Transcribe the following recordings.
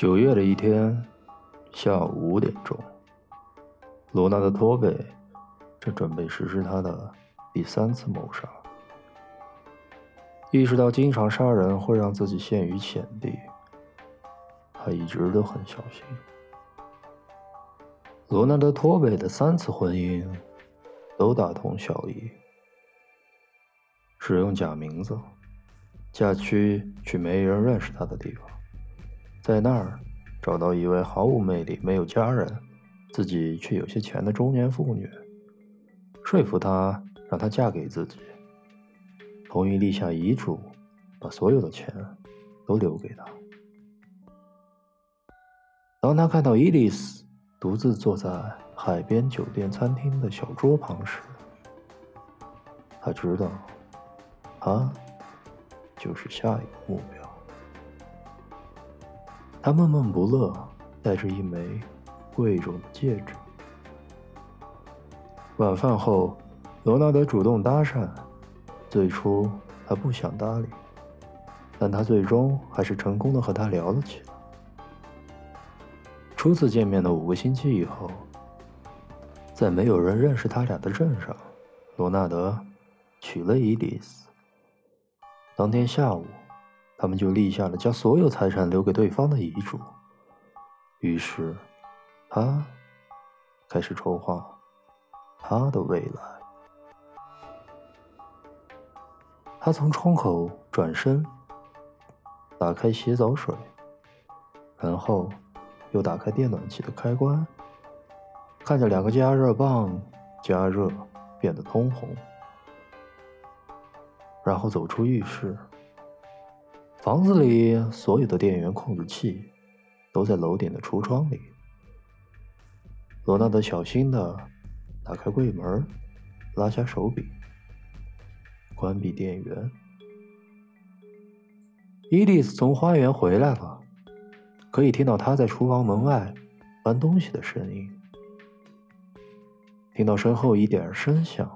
九月的一天下午五点钟，罗纳德·托贝正准备实施他的第三次谋杀。意识到经常杀人会让自己陷于险地，他一直都很小心。罗纳德·托贝的三次婚姻都大同小异：使用假名字，嫁去去没人认识他的地方。在那儿找到一位毫无魅力、没有家人、自己却有些钱的中年妇女，说服她让她嫁给自己，同意立下遗嘱，把所有的钱都留给她。当他看到伊丽丝独自坐在海边酒店餐厅的小桌旁时，他知道，她就是下一个目标。他闷闷不乐，戴着一枚贵重的戒指。晚饭后，罗纳德主动搭讪。最初他不想搭理，但他最终还是成功的和他聊了起来。初次见面的五个星期以后，在没有人认识他俩的镇上，罗纳德娶了伊迪丝。当天下午。他们就立下了将所有财产留给对方的遗嘱。于是，他开始筹划他的未来。他从窗口转身，打开洗澡水，然后又打开电暖气的开关，看着两个加热棒加热变得通红，然后走出浴室。房子里所有的电源控制器都在楼顶的橱窗里。罗纳德小心的打开柜门，拉下手柄，关闭电源。伊丽丝从花园回来了，可以听到她在厨房门外搬东西的声音，听到身后一点声响。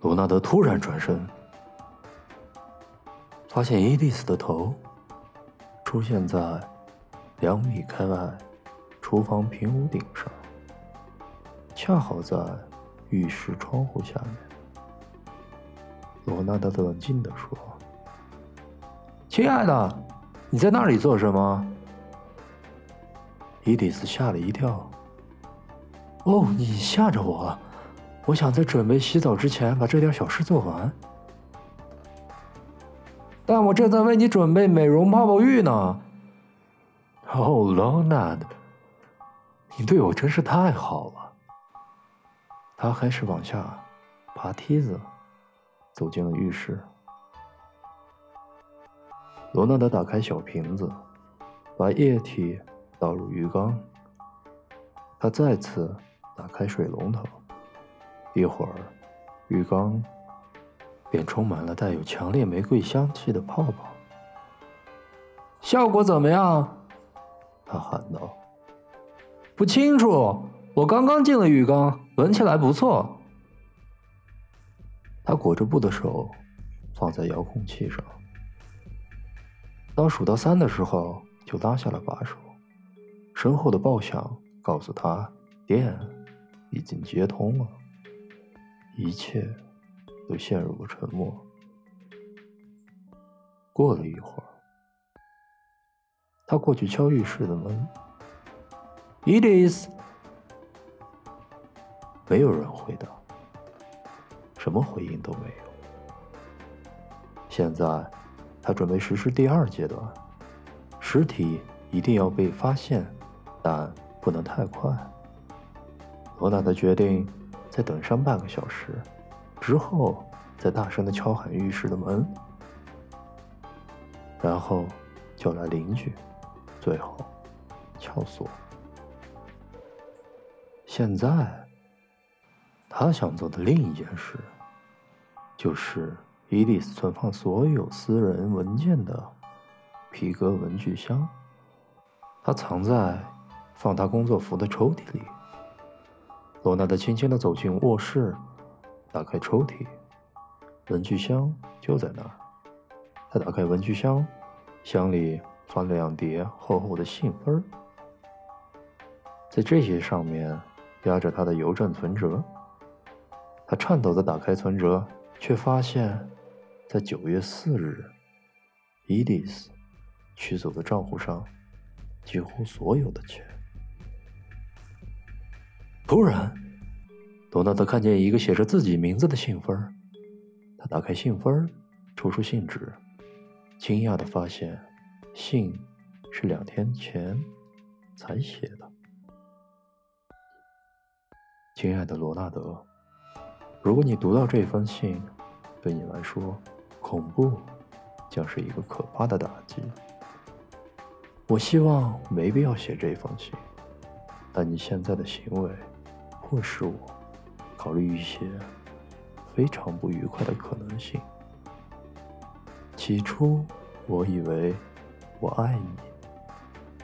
罗纳德突然转身。发现伊丽丝的头出现在两米开外厨房平屋顶上，恰好在浴室窗户下面。罗纳德冷静地说：“亲爱的，你在那里做什么？”伊丽丝吓了一跳。“哦，你吓着我！我想在准备洗澡之前把这点小事做完。”但我正在为你准备美容泡泡浴呢。哦，罗纳德，你对我真是太好了。他开始往下爬梯子，走进了浴室。罗纳德打开小瓶子，把液体倒入浴缸。他再次打开水龙头，一会儿，浴缸。便充满了带有强烈玫瑰香气的泡泡。效果怎么样？他喊道。不清楚，我刚刚进了浴缸，闻起来不错。他裹着布的手放在遥控器上，当数到三的时候，就拉下了把手。身后的爆响告诉他，电已经接通了，一切。都陷入了沉默。过了一会儿，他过去敲浴室的门。“It is，没有人回答，什么回应都没有。现在，他准备实施第二阶段，尸体一定要被发现，但不能太快。罗纳德决定再等上半个小时。之后，在大声的敲喊浴室的门，然后叫来邻居，最后撬锁。现在，他想做的另一件事，就是伊丽斯存放所有私人文件的皮革文具箱，他藏在放他工作服的抽屉里。罗纳德轻轻的走进卧室。打开抽屉，文具箱就在那儿。他打开文具箱，箱里放了两叠厚厚的信封，在这些上面压着他的邮政存折。他颤抖地打开存折，却发现，在九月四日，伊迪丝取走的账户上几乎所有的钱。突然，罗纳德看见一个写着自己名字的信封，他打开信封，抽出信纸，惊讶地发现，信是两天前才写的。亲爱的罗纳德。如果你读到这封信，对你来说，恐怖将是一个可怕的打击。我希望没必要写这封信，但你现在的行为迫使我考虑一些非常不愉快的可能性。起初，我以为我爱你，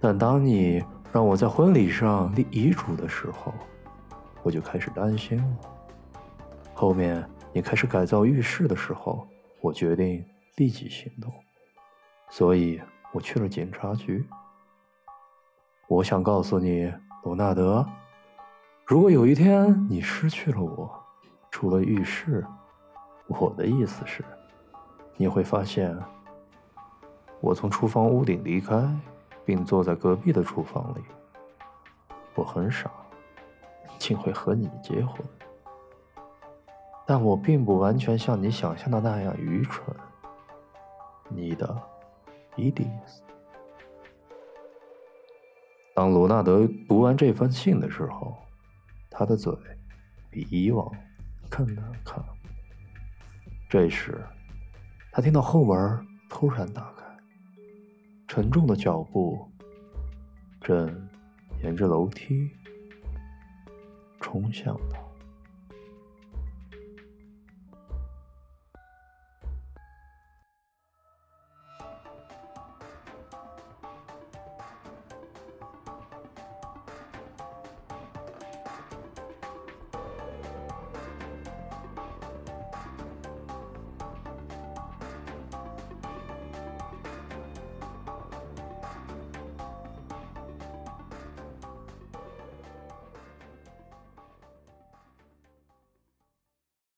但当你让我在婚礼上立遗嘱的时候，我就开始担心了。后面你开始改造浴室的时候，我决定立即行动，所以我去了警察局。我想告诉你，罗纳德，如果有一天你失去了我，除了浴室，我的意思是，你会发现，我从厨房屋顶离开，并坐在隔壁的厨房里。我很傻，竟会和你结婚。但我并不完全像你想象的那样愚蠢。你的伊迪丝。当罗纳德读完这封信的时候，他的嘴比以往更难看。这时，他听到后门突然打开，沉重的脚步正沿着楼梯冲向他。